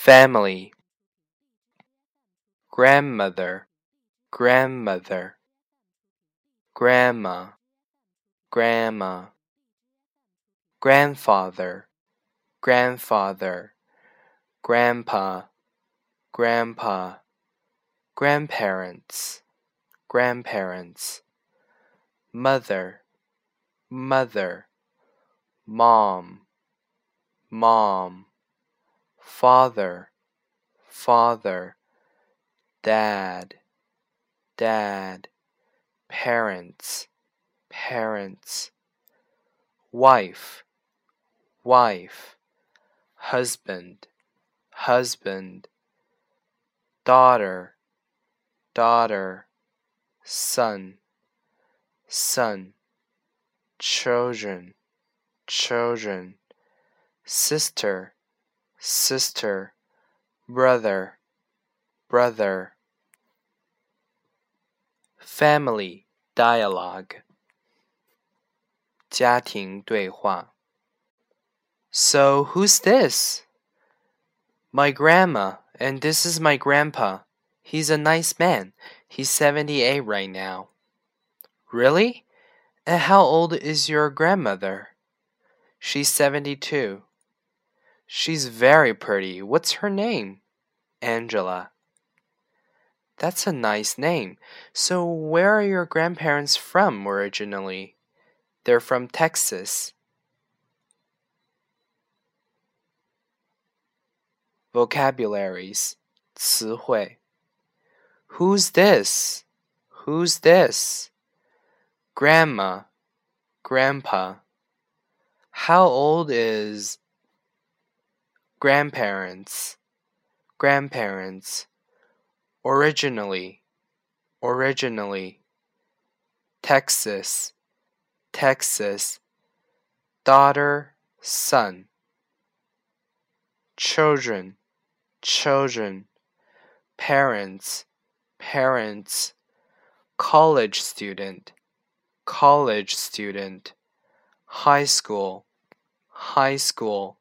family grandmother grandmother grandma grandma grandfather grandfather grandpa grandpa grandparents grandparents mother mother mom mom father father dad dad parents parents wife wife husband husband daughter daughter son son children children sister sister brother brother family dialogue 家庭对话 So who's this? My grandma, and this is my grandpa. He's a nice man. He's 78 right now. Really? And how old is your grandmother? She's 72. She's very pretty. What's her name? Angela. That's a nice name. So, where are your grandparents from originally? They're from Texas. Vocabularies 词汇 Who's this? Who's this? Grandma, Grandpa. How old is grandparents? Grandparents. Originally, originally. Texas, Texas. Daughter, son. Children, children. Parents, parents. College student, college student. High school, high school.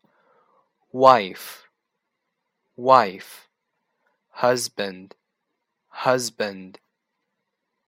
Wife, wife. Husband, husband